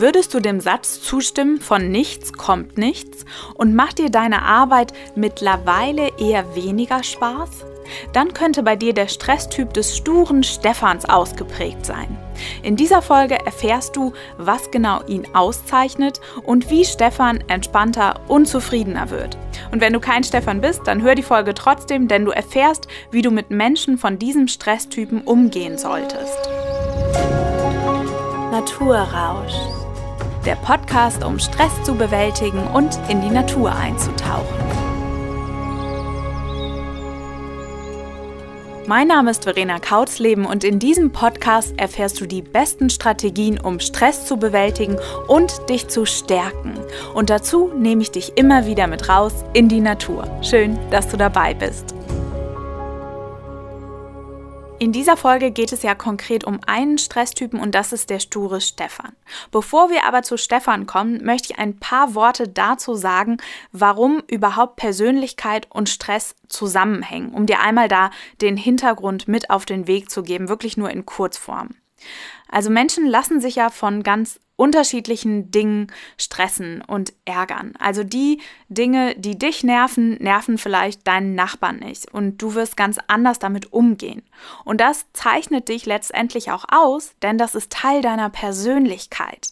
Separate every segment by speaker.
Speaker 1: Würdest du dem Satz zustimmen, von nichts kommt nichts und macht dir deine Arbeit mittlerweile eher weniger Spaß? Dann könnte bei dir der Stresstyp des sturen Stephans ausgeprägt sein. In dieser Folge erfährst du, was genau ihn auszeichnet und wie Stefan entspannter und zufriedener wird. Und wenn du kein Stefan bist, dann hör die Folge trotzdem, denn du erfährst, wie du mit Menschen von diesem Stresstypen umgehen solltest. Naturrausch der Podcast, um Stress zu bewältigen und in die Natur einzutauchen. Mein Name ist Verena Kautzleben und in diesem Podcast erfährst du die besten Strategien, um Stress zu bewältigen und dich zu stärken. Und dazu nehme ich dich immer wieder mit raus in die Natur. Schön, dass du dabei bist. In dieser Folge geht es ja konkret um einen Stresstypen und das ist der sture Stefan. Bevor wir aber zu Stefan kommen, möchte ich ein paar Worte dazu sagen, warum überhaupt Persönlichkeit und Stress zusammenhängen, um dir einmal da den Hintergrund mit auf den Weg zu geben, wirklich nur in Kurzform. Also Menschen lassen sich ja von ganz unterschiedlichen Dingen stressen und ärgern. Also die Dinge, die dich nerven, nerven vielleicht deinen Nachbarn nicht und du wirst ganz anders damit umgehen. Und das zeichnet dich letztendlich auch aus, denn das ist Teil deiner Persönlichkeit.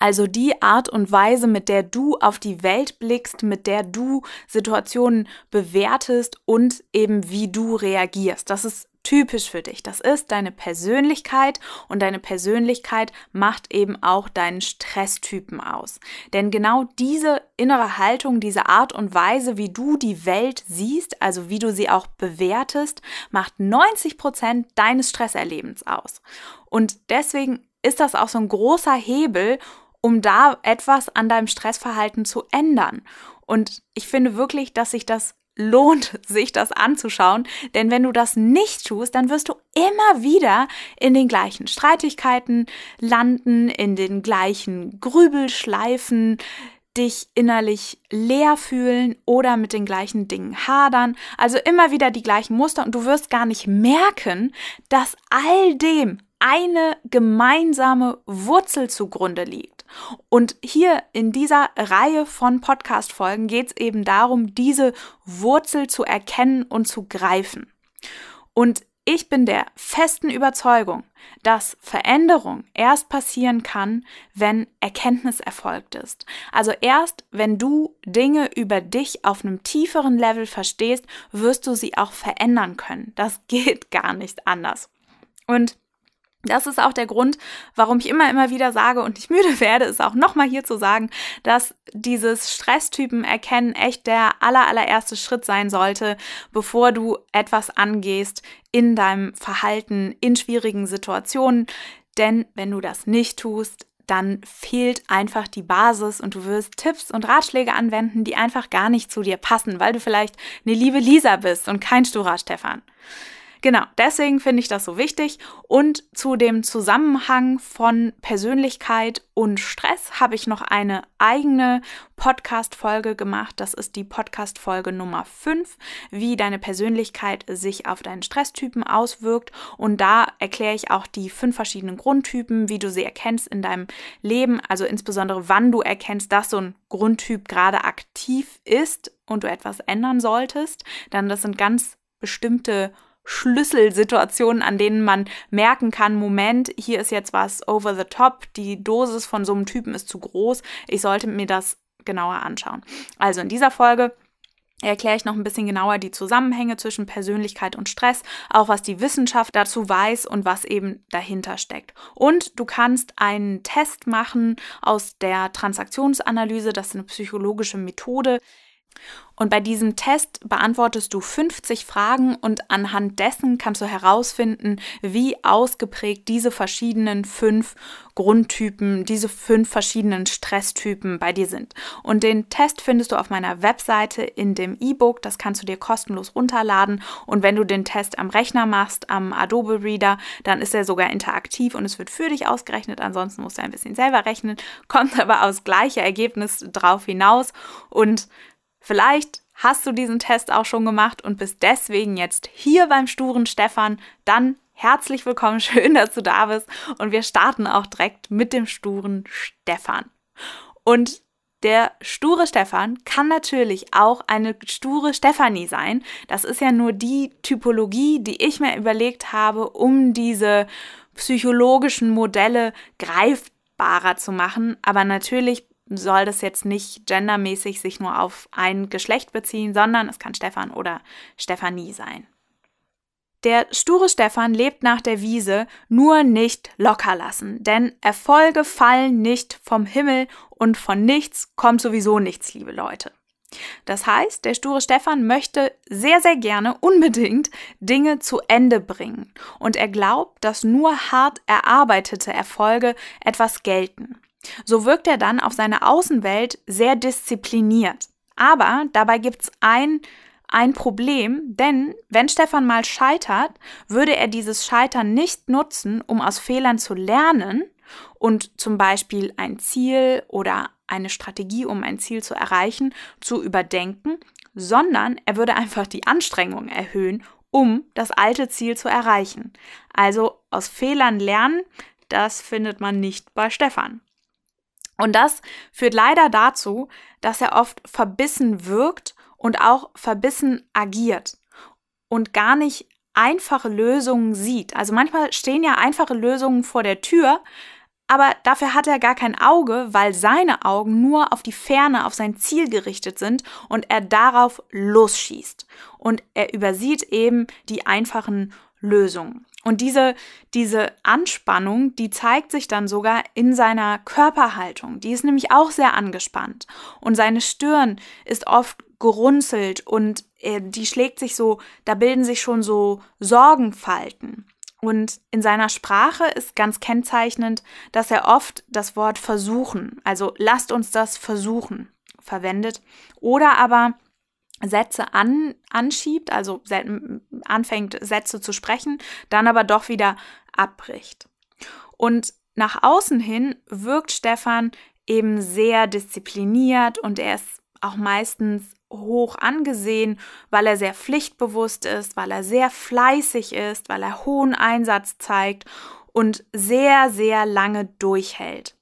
Speaker 1: Also die Art und Weise, mit der du auf die Welt blickst, mit der du Situationen bewertest und eben wie du reagierst. Das ist typisch für dich. Das ist deine Persönlichkeit und deine Persönlichkeit macht eben auch deinen Stresstypen aus. Denn genau diese innere Haltung, diese Art und Weise, wie du die Welt siehst, also wie du sie auch bewertest, macht 90 Prozent deines Stresserlebens aus. Und deswegen ist das auch so ein großer Hebel, um da etwas an deinem Stressverhalten zu ändern. Und ich finde wirklich, dass sich das lohnt, sich das anzuschauen, denn wenn du das nicht tust, dann wirst du immer wieder in den gleichen Streitigkeiten landen, in den gleichen Grübelschleifen, dich innerlich leer fühlen oder mit den gleichen Dingen hadern, also immer wieder die gleichen Muster. Und du wirst gar nicht merken, dass all dem eine gemeinsame Wurzel zugrunde liegt. Und hier in dieser Reihe von Podcast-Folgen geht es eben darum, diese Wurzel zu erkennen und zu greifen. Und ich bin der festen Überzeugung, dass Veränderung erst passieren kann, wenn Erkenntnis erfolgt ist. Also erst, wenn du Dinge über dich auf einem tieferen Level verstehst, wirst du sie auch verändern können. Das geht gar nicht anders. Und das ist auch der Grund, warum ich immer, immer wieder sage und nicht müde werde, ist auch nochmal hier zu sagen, dass dieses Stresstypen erkennen echt der aller, allererste Schritt sein sollte, bevor du etwas angehst in deinem Verhalten, in schwierigen Situationen. Denn wenn du das nicht tust, dann fehlt einfach die Basis und du wirst Tipps und Ratschläge anwenden, die einfach gar nicht zu dir passen, weil du vielleicht eine liebe Lisa bist und kein sturer Stefan. Genau, deswegen finde ich das so wichtig. Und zu dem Zusammenhang von Persönlichkeit und Stress habe ich noch eine eigene Podcast-Folge gemacht. Das ist die Podcast-Folge Nummer 5, wie deine Persönlichkeit sich auf deinen Stresstypen auswirkt. Und da erkläre ich auch die fünf verschiedenen Grundtypen, wie du sie erkennst in deinem Leben. Also insbesondere, wann du erkennst, dass so ein Grundtyp gerade aktiv ist und du etwas ändern solltest. Dann das sind ganz bestimmte Schlüsselsituationen, an denen man merken kann, Moment, hier ist jetzt was over the top, die Dosis von so einem Typen ist zu groß, ich sollte mir das genauer anschauen. Also in dieser Folge erkläre ich noch ein bisschen genauer die Zusammenhänge zwischen Persönlichkeit und Stress, auch was die Wissenschaft dazu weiß und was eben dahinter steckt. Und du kannst einen Test machen aus der Transaktionsanalyse, das ist eine psychologische Methode, und bei diesem Test beantwortest du 50 Fragen und anhand dessen kannst du herausfinden, wie ausgeprägt diese verschiedenen fünf Grundtypen, diese fünf verschiedenen Stresstypen bei dir sind. Und den Test findest du auf meiner Webseite in dem E-Book. Das kannst du dir kostenlos runterladen. Und wenn du den Test am Rechner machst, am Adobe Reader, dann ist er sogar interaktiv und es wird für dich ausgerechnet. Ansonsten musst du ein bisschen selber rechnen, kommt aber aufs gleiche Ergebnis drauf hinaus. Und Vielleicht hast du diesen Test auch schon gemacht und bist deswegen jetzt hier beim sturen Stefan. Dann herzlich willkommen, schön, dass du da bist. Und wir starten auch direkt mit dem sturen Stefan. Und der sture Stefan kann natürlich auch eine sture Stefanie sein. Das ist ja nur die Typologie, die ich mir überlegt habe, um diese psychologischen Modelle greifbarer zu machen. Aber natürlich soll das jetzt nicht gendermäßig sich nur auf ein Geschlecht beziehen, sondern es kann Stefan oder Stefanie sein. Der sture Stefan lebt nach der Wiese nur nicht locker lassen, denn Erfolge fallen nicht vom Himmel und von nichts kommt sowieso nichts, liebe Leute. Das heißt, der sture Stefan möchte sehr, sehr gerne unbedingt Dinge zu Ende bringen und er glaubt, dass nur hart erarbeitete Erfolge etwas gelten. So wirkt er dann auf seine Außenwelt sehr diszipliniert. Aber dabei gibt es ein ein Problem, denn wenn Stefan mal scheitert, würde er dieses Scheitern nicht nutzen, um aus Fehlern zu lernen und zum Beispiel ein Ziel oder eine Strategie, um ein Ziel zu erreichen, zu überdenken, sondern er würde einfach die Anstrengung erhöhen, um das alte Ziel zu erreichen. Also aus Fehlern lernen, das findet man nicht bei Stefan. Und das führt leider dazu, dass er oft verbissen wirkt und auch verbissen agiert und gar nicht einfache Lösungen sieht. Also manchmal stehen ja einfache Lösungen vor der Tür, aber dafür hat er gar kein Auge, weil seine Augen nur auf die Ferne, auf sein Ziel gerichtet sind und er darauf losschießt. Und er übersieht eben die einfachen Lösungen. Und diese, diese Anspannung, die zeigt sich dann sogar in seiner Körperhaltung. Die ist nämlich auch sehr angespannt. Und seine Stirn ist oft gerunzelt und äh, die schlägt sich so, da bilden sich schon so Sorgenfalten. Und in seiner Sprache ist ganz kennzeichnend, dass er oft das Wort versuchen, also lasst uns das versuchen, verwendet. Oder aber Sätze an, anschiebt, also anfängt Sätze zu sprechen, dann aber doch wieder abbricht. Und nach außen hin wirkt Stefan eben sehr diszipliniert und er ist auch meistens hoch angesehen, weil er sehr pflichtbewusst ist, weil er sehr fleißig ist, weil er hohen Einsatz zeigt und sehr, sehr lange durchhält.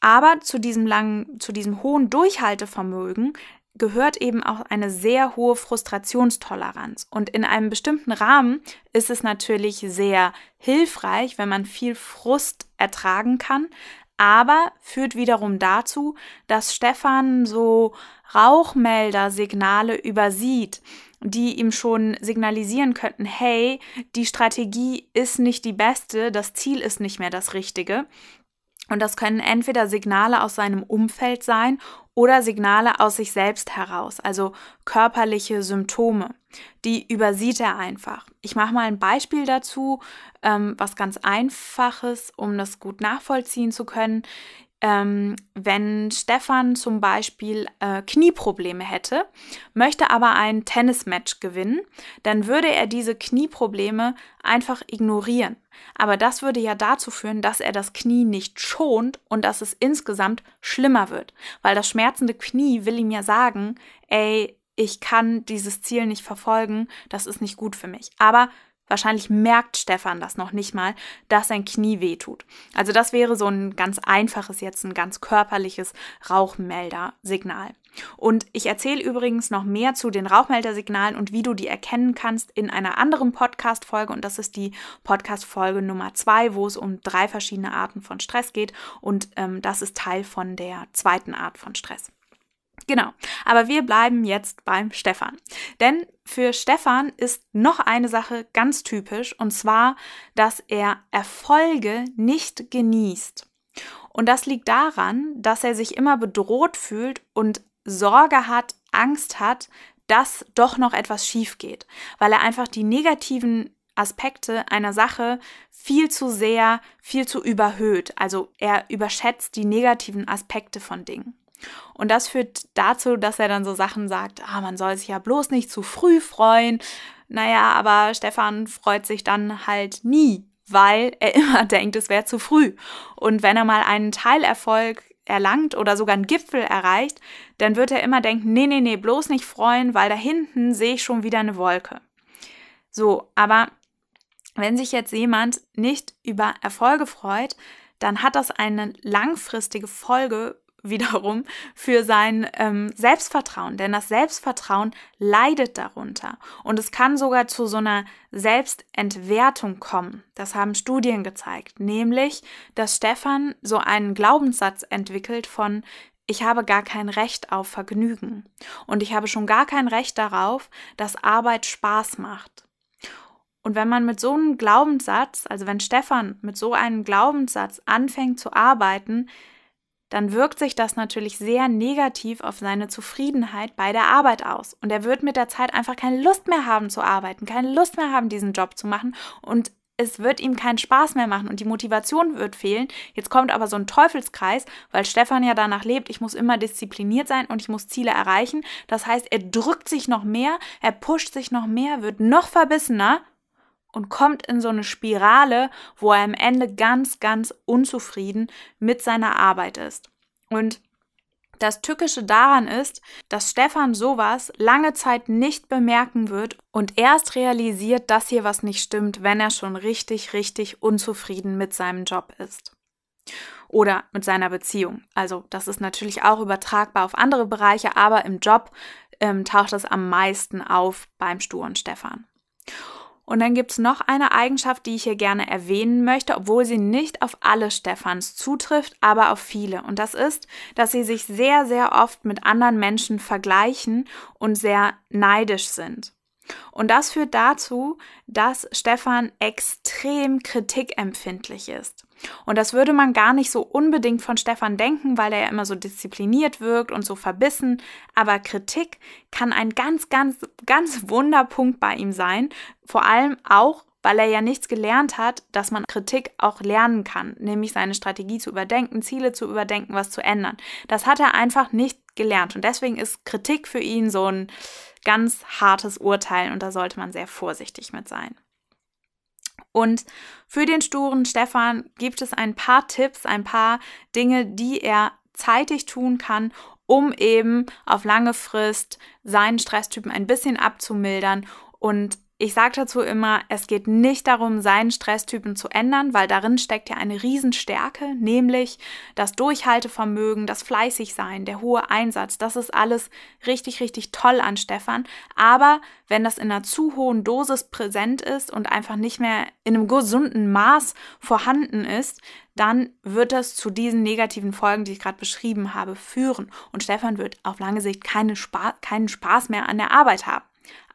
Speaker 1: Aber zu diesem langen, zu diesem hohen Durchhaltevermögen gehört eben auch eine sehr hohe Frustrationstoleranz. Und in einem bestimmten Rahmen ist es natürlich sehr hilfreich, wenn man viel Frust ertragen kann, aber führt wiederum dazu, dass Stefan so Rauchmelder-Signale übersieht, die ihm schon signalisieren könnten, hey, die Strategie ist nicht die beste, das Ziel ist nicht mehr das Richtige. Und das können entweder Signale aus seinem Umfeld sein oder Signale aus sich selbst heraus, also körperliche Symptome. Die übersieht er einfach. Ich mache mal ein Beispiel dazu, ähm, was ganz einfaches, um das gut nachvollziehen zu können. Ähm, wenn Stefan zum Beispiel äh, Knieprobleme hätte, möchte aber ein Tennismatch gewinnen, dann würde er diese Knieprobleme einfach ignorieren. Aber das würde ja dazu führen, dass er das Knie nicht schont und dass es insgesamt schlimmer wird. Weil das schmerzende Knie will ihm ja sagen, ey, ich kann dieses Ziel nicht verfolgen, das ist nicht gut für mich. Aber Wahrscheinlich merkt Stefan das noch nicht mal, dass sein Knie wehtut. Also das wäre so ein ganz einfaches, jetzt ein ganz körperliches Rauchmeldersignal. Und ich erzähle übrigens noch mehr zu den Rauchmeldersignalen und wie du die erkennen kannst in einer anderen Podcast-Folge. Und das ist die Podcast-Folge Nummer zwei, wo es um drei verschiedene Arten von Stress geht. Und ähm, das ist Teil von der zweiten Art von Stress. Genau, aber wir bleiben jetzt beim Stefan. Denn für Stefan ist noch eine Sache ganz typisch, und zwar, dass er Erfolge nicht genießt. Und das liegt daran, dass er sich immer bedroht fühlt und Sorge hat, Angst hat, dass doch noch etwas schief geht, weil er einfach die negativen Aspekte einer Sache viel zu sehr, viel zu überhöht. Also er überschätzt die negativen Aspekte von Dingen. Und das führt dazu, dass er dann so Sachen sagt, ah, man soll sich ja bloß nicht zu früh freuen. Naja, aber Stefan freut sich dann halt nie, weil er immer denkt, es wäre zu früh. Und wenn er mal einen Teilerfolg erlangt oder sogar einen Gipfel erreicht, dann wird er immer denken, nee, nee, nee, bloß nicht freuen, weil da hinten sehe ich schon wieder eine Wolke. So, aber wenn sich jetzt jemand nicht über Erfolge freut, dann hat das eine langfristige Folge wiederum für sein ähm, Selbstvertrauen. Denn das Selbstvertrauen leidet darunter. Und es kann sogar zu so einer Selbstentwertung kommen. Das haben Studien gezeigt. Nämlich, dass Stefan so einen Glaubenssatz entwickelt von, ich habe gar kein Recht auf Vergnügen. Und ich habe schon gar kein Recht darauf, dass Arbeit Spaß macht. Und wenn man mit so einem Glaubenssatz, also wenn Stefan mit so einem Glaubenssatz anfängt zu arbeiten, dann wirkt sich das natürlich sehr negativ auf seine Zufriedenheit bei der Arbeit aus. Und er wird mit der Zeit einfach keine Lust mehr haben zu arbeiten, keine Lust mehr haben, diesen Job zu machen und es wird ihm keinen Spaß mehr machen und die Motivation wird fehlen. Jetzt kommt aber so ein Teufelskreis, weil Stefan ja danach lebt, ich muss immer diszipliniert sein und ich muss Ziele erreichen. Das heißt, er drückt sich noch mehr, er pusht sich noch mehr, wird noch verbissener und kommt in so eine Spirale, wo er am Ende ganz, ganz unzufrieden mit seiner Arbeit ist. Und das Tückische daran ist, dass Stefan sowas lange Zeit nicht bemerken wird und erst realisiert, dass hier was nicht stimmt, wenn er schon richtig, richtig unzufrieden mit seinem Job ist. Oder mit seiner Beziehung. Also das ist natürlich auch übertragbar auf andere Bereiche, aber im Job ähm, taucht es am meisten auf beim sturen Stefan. Und dann gibt es noch eine Eigenschaft, die ich hier gerne erwähnen möchte, obwohl sie nicht auf alle Stephans zutrifft, aber auf viele. Und das ist, dass sie sich sehr, sehr oft mit anderen Menschen vergleichen und sehr neidisch sind. Und das führt dazu, dass Stefan extrem kritikempfindlich ist. Und das würde man gar nicht so unbedingt von Stefan denken, weil er ja immer so diszipliniert wirkt und so verbissen. Aber Kritik kann ein ganz, ganz, ganz Wunderpunkt bei ihm sein. Vor allem auch, weil er ja nichts gelernt hat, dass man Kritik auch lernen kann, nämlich seine Strategie zu überdenken, Ziele zu überdenken, was zu ändern. Das hat er einfach nicht gelernt. Und deswegen ist Kritik für ihn so ein ganz hartes Urteil und da sollte man sehr vorsichtig mit sein. Und für den sturen Stefan gibt es ein paar Tipps, ein paar Dinge, die er zeitig tun kann, um eben auf lange Frist seinen Stresstypen ein bisschen abzumildern und ich sage dazu immer, es geht nicht darum, seinen Stresstypen zu ändern, weil darin steckt ja eine Riesenstärke, nämlich das Durchhaltevermögen, das Fleißigsein, der hohe Einsatz. Das ist alles richtig, richtig toll an Stefan. Aber wenn das in einer zu hohen Dosis präsent ist und einfach nicht mehr in einem gesunden Maß vorhanden ist, dann wird das zu diesen negativen Folgen, die ich gerade beschrieben habe, führen. Und Stefan wird auf lange Sicht keine Spa keinen Spaß mehr an der Arbeit haben.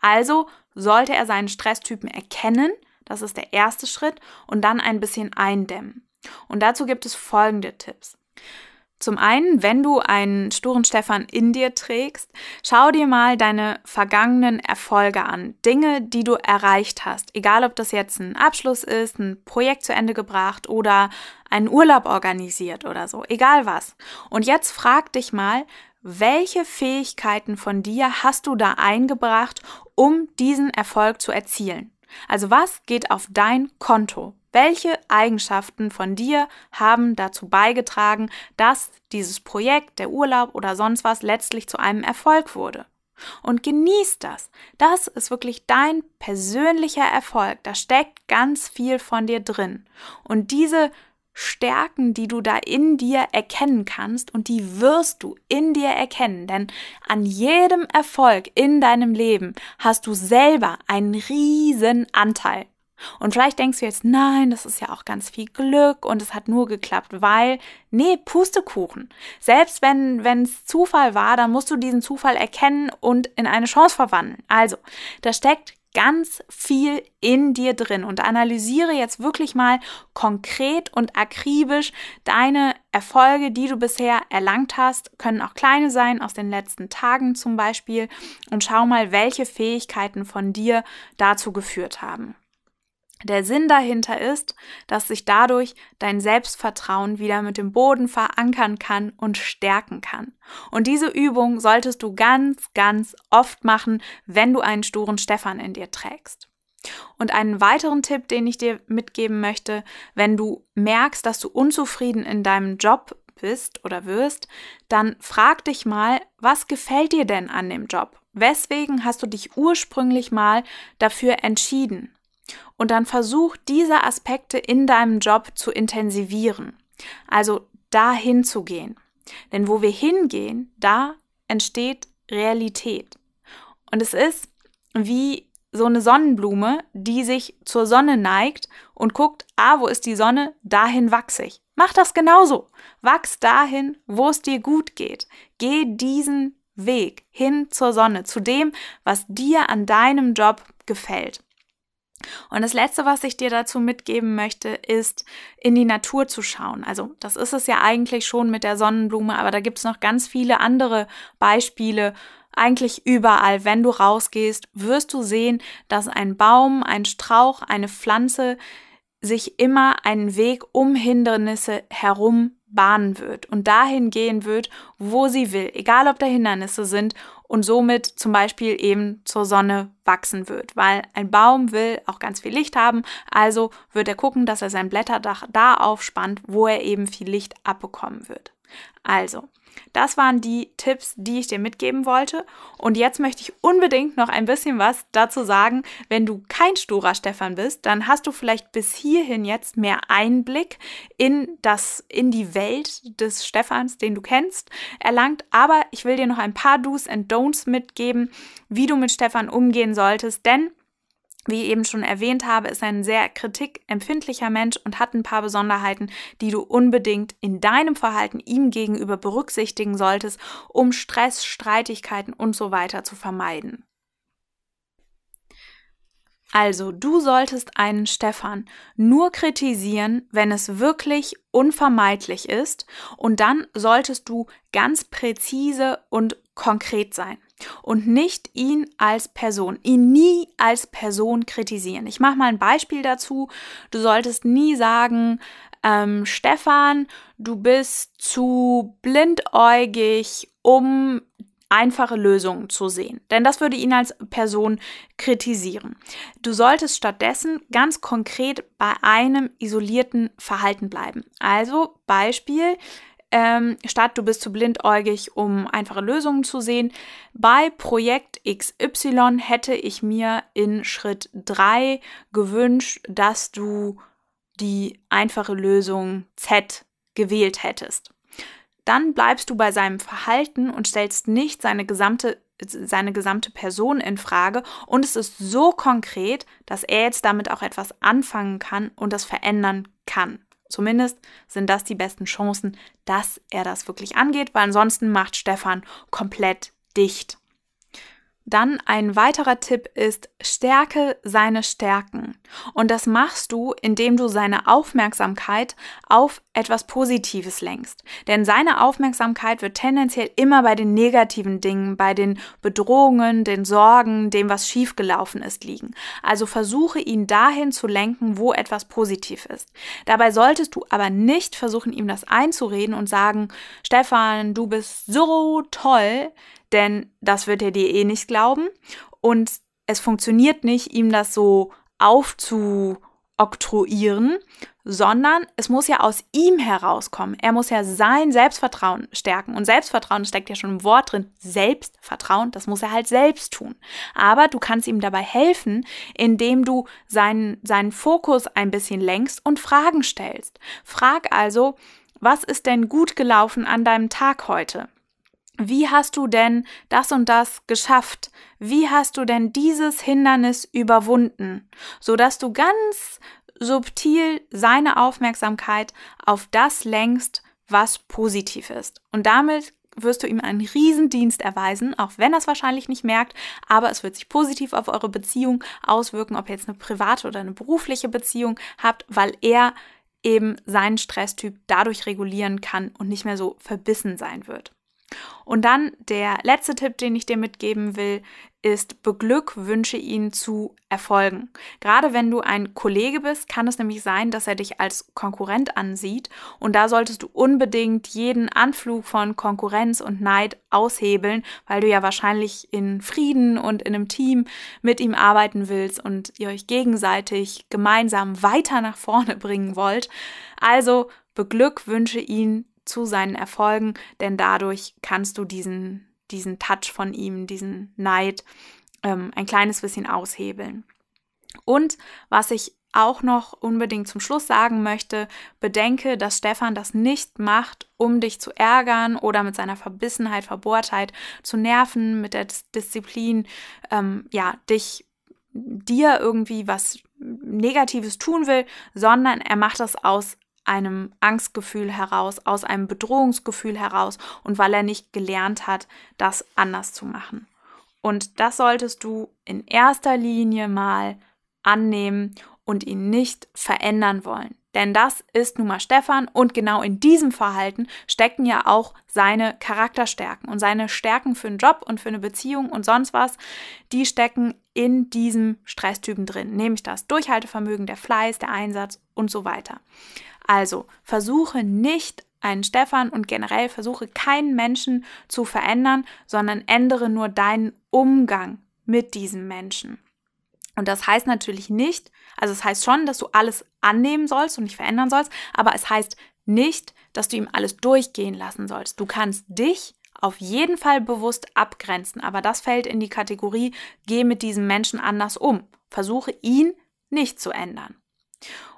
Speaker 1: Also sollte er seinen Stresstypen erkennen, das ist der erste Schritt, und dann ein bisschen eindämmen. Und dazu gibt es folgende Tipps. Zum einen, wenn du einen sturen Stefan in dir trägst, schau dir mal deine vergangenen Erfolge an. Dinge, die du erreicht hast. Egal, ob das jetzt ein Abschluss ist, ein Projekt zu Ende gebracht oder einen Urlaub organisiert oder so. Egal was. Und jetzt frag dich mal, welche Fähigkeiten von dir hast du da eingebracht, um diesen Erfolg zu erzielen? Also was geht auf dein Konto? Welche Eigenschaften von dir haben dazu beigetragen, dass dieses Projekt, der Urlaub oder sonst was letztlich zu einem Erfolg wurde? Und genieß das. Das ist wirklich dein persönlicher Erfolg. Da steckt ganz viel von dir drin. Und diese Stärken, die du da in dir erkennen kannst und die wirst du in dir erkennen, denn an jedem Erfolg in deinem Leben hast du selber einen riesen Anteil. Und vielleicht denkst du jetzt, nein, das ist ja auch ganz viel Glück und es hat nur geklappt, weil, nee, Pustekuchen. Selbst wenn es Zufall war, dann musst du diesen Zufall erkennen und in eine Chance verwandeln. Also, da steckt ganz viel in dir drin und analysiere jetzt wirklich mal konkret und akribisch deine Erfolge, die du bisher erlangt hast, können auch kleine sein, aus den letzten Tagen zum Beispiel, und schau mal, welche Fähigkeiten von dir dazu geführt haben. Der Sinn dahinter ist, dass sich dadurch dein Selbstvertrauen wieder mit dem Boden verankern kann und stärken kann. Und diese Übung solltest du ganz, ganz oft machen, wenn du einen sturen Stefan in dir trägst. Und einen weiteren Tipp, den ich dir mitgeben möchte, wenn du merkst, dass du unzufrieden in deinem Job bist oder wirst, dann frag dich mal, was gefällt dir denn an dem Job? Weswegen hast du dich ursprünglich mal dafür entschieden? Und dann versuch diese Aspekte in deinem Job zu intensivieren. Also dahin zu gehen. Denn wo wir hingehen, da entsteht Realität. Und es ist wie so eine Sonnenblume, die sich zur Sonne neigt und guckt, ah, wo ist die Sonne? Dahin wachse ich. Mach das genauso. Wachs dahin, wo es dir gut geht. Geh diesen Weg hin zur Sonne, zu dem, was dir an deinem Job gefällt. Und das Letzte, was ich dir dazu mitgeben möchte, ist, in die Natur zu schauen. Also das ist es ja eigentlich schon mit der Sonnenblume, aber da gibt es noch ganz viele andere Beispiele. Eigentlich überall, wenn du rausgehst, wirst du sehen, dass ein Baum, ein Strauch, eine Pflanze sich immer einen Weg um Hindernisse herum bahnen wird und dahin gehen wird, wo sie will, egal ob da Hindernisse sind und somit zum Beispiel eben zur Sonne wachsen wird, weil ein Baum will auch ganz viel Licht haben, also wird er gucken, dass er sein Blätterdach da aufspannt, wo er eben viel Licht abbekommen wird. Also, das waren die Tipps, die ich dir mitgeben wollte. Und jetzt möchte ich unbedingt noch ein bisschen was dazu sagen. Wenn du kein sturer Stefan bist, dann hast du vielleicht bis hierhin jetzt mehr Einblick in das, in die Welt des Stefans, den du kennst, erlangt. Aber ich will dir noch ein paar Do's and Don'ts mitgeben, wie du mit Stefan umgehen solltest, denn wie ich eben schon erwähnt habe, ist ein sehr kritikempfindlicher Mensch und hat ein paar Besonderheiten, die du unbedingt in deinem Verhalten ihm gegenüber berücksichtigen solltest, um Stress, Streitigkeiten und so weiter zu vermeiden. Also, du solltest einen Stefan nur kritisieren, wenn es wirklich unvermeidlich ist, und dann solltest du ganz präzise und konkret sein und nicht ihn als Person, ihn nie als Person kritisieren. Ich mache mal ein Beispiel dazu. Du solltest nie sagen, ähm, Stefan, du bist zu blindäugig, um einfache Lösungen zu sehen. Denn das würde ihn als Person kritisieren. Du solltest stattdessen ganz konkret bei einem isolierten Verhalten bleiben. Also Beispiel, ähm, statt du bist zu blindäugig, um einfache Lösungen zu sehen. Bei Projekt XY hätte ich mir in Schritt 3 gewünscht, dass du die einfache Lösung Z gewählt hättest. Dann bleibst du bei seinem Verhalten und stellst nicht seine gesamte seine gesamte Person in Frage und es ist so konkret, dass er jetzt damit auch etwas anfangen kann und das verändern kann. Zumindest sind das die besten Chancen, dass er das wirklich angeht, weil ansonsten macht Stefan komplett dicht. Dann ein weiterer Tipp ist, stärke seine Stärken. Und das machst du, indem du seine Aufmerksamkeit auf etwas Positives lenkst. Denn seine Aufmerksamkeit wird tendenziell immer bei den negativen Dingen, bei den Bedrohungen, den Sorgen, dem, was schiefgelaufen ist, liegen. Also versuche ihn dahin zu lenken, wo etwas positiv ist. Dabei solltest du aber nicht versuchen, ihm das einzureden und sagen, Stefan, du bist so toll, denn das wird er dir eh nicht glauben und es funktioniert nicht, ihm das so aufzuoktroyieren, sondern es muss ja aus ihm herauskommen. Er muss ja sein Selbstvertrauen stärken. Und Selbstvertrauen steckt ja schon im Wort drin. Selbstvertrauen, das muss er halt selbst tun. Aber du kannst ihm dabei helfen, indem du seinen, seinen Fokus ein bisschen lenkst und Fragen stellst. Frag also, was ist denn gut gelaufen an deinem Tag heute? Wie hast du denn das und das geschafft? Wie hast du denn dieses Hindernis überwunden? Sodass du ganz subtil seine Aufmerksamkeit auf das lenkst, was positiv ist. Und damit wirst du ihm einen Riesendienst erweisen, auch wenn er es wahrscheinlich nicht merkt, aber es wird sich positiv auf eure Beziehung auswirken, ob ihr jetzt eine private oder eine berufliche Beziehung habt, weil er eben seinen Stresstyp dadurch regulieren kann und nicht mehr so verbissen sein wird. Und dann der letzte Tipp, den ich dir mitgeben will, ist, beglückwünsche ihn zu Erfolgen. Gerade wenn du ein Kollege bist, kann es nämlich sein, dass er dich als Konkurrent ansieht und da solltest du unbedingt jeden Anflug von Konkurrenz und Neid aushebeln, weil du ja wahrscheinlich in Frieden und in einem Team mit ihm arbeiten willst und ihr euch gegenseitig gemeinsam weiter nach vorne bringen wollt. Also beglückwünsche ihn zu seinen Erfolgen, denn dadurch kannst du diesen, diesen Touch von ihm, diesen Neid ähm, ein kleines bisschen aushebeln. Und was ich auch noch unbedingt zum Schluss sagen möchte, bedenke, dass Stefan das nicht macht, um dich zu ärgern oder mit seiner Verbissenheit, Verbohrtheit zu nerven, mit der Disziplin, ähm, ja, dich, dir irgendwie was Negatives tun will, sondern er macht das aus einem Angstgefühl heraus, aus einem Bedrohungsgefühl heraus und weil er nicht gelernt hat, das anders zu machen. Und das solltest du in erster Linie mal annehmen und ihn nicht verändern wollen. Denn das ist nun mal Stefan und genau in diesem Verhalten stecken ja auch seine Charakterstärken und seine Stärken für einen Job und für eine Beziehung und sonst was, die stecken in diesem Stresstypen drin, nämlich das Durchhaltevermögen, der Fleiß, der Einsatz und so weiter. Also versuche nicht einen Stefan und generell versuche keinen Menschen zu verändern, sondern ändere nur deinen Umgang mit diesem Menschen. Und das heißt natürlich nicht, also es heißt schon, dass du alles annehmen sollst und nicht verändern sollst, aber es heißt nicht, dass du ihm alles durchgehen lassen sollst. Du kannst dich auf jeden Fall bewusst abgrenzen, aber das fällt in die Kategorie, geh mit diesem Menschen anders um. Versuche ihn nicht zu ändern.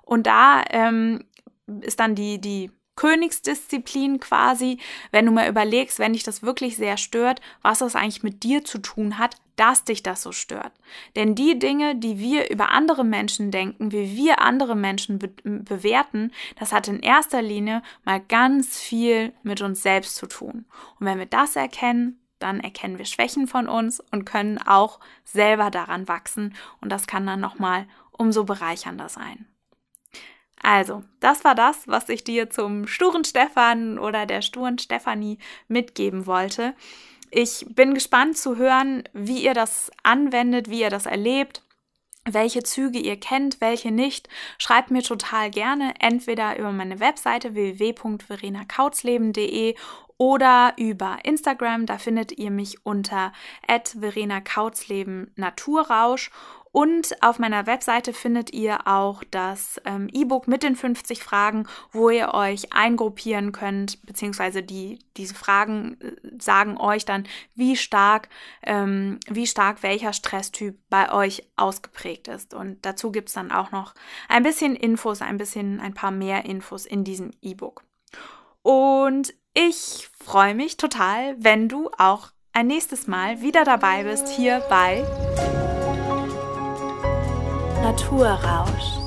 Speaker 1: Und da ähm, ist dann die, die Königsdisziplin quasi, wenn du mal überlegst, wenn dich das wirklich sehr stört, was das eigentlich mit dir zu tun hat, dass dich das so stört. Denn die Dinge, die wir über andere Menschen denken, wie wir andere Menschen be bewerten, das hat in erster Linie mal ganz viel mit uns selbst zu tun. Und wenn wir das erkennen, dann erkennen wir Schwächen von uns und können auch selber daran wachsen und das kann dann noch mal umso bereichernder sein. Also, das war das, was ich dir zum sturen Stefan oder der sturen Stefanie mitgeben wollte. Ich bin gespannt zu hören, wie ihr das anwendet, wie ihr das erlebt, welche Züge ihr kennt, welche nicht. Schreibt mir total gerne entweder über meine Webseite www.verenakautzleben.de oder über Instagram. Da findet ihr mich unter Verena Kautzleben Naturrausch und auf meiner Webseite findet ihr auch das ähm, E-Book mit den 50 Fragen, wo ihr euch eingruppieren könnt, beziehungsweise die, diese Fragen äh, sagen euch dann, wie stark, ähm, wie stark welcher Stresstyp bei euch ausgeprägt ist. Und dazu gibt es dann auch noch ein bisschen Infos, ein bisschen, ein paar mehr Infos in diesem E-Book. Und ich freue mich total, wenn du auch ein nächstes Mal wieder dabei bist hier bei Naturrausch.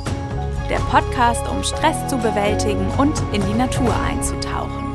Speaker 1: Der Podcast, um Stress zu bewältigen und in die Natur einzutauchen.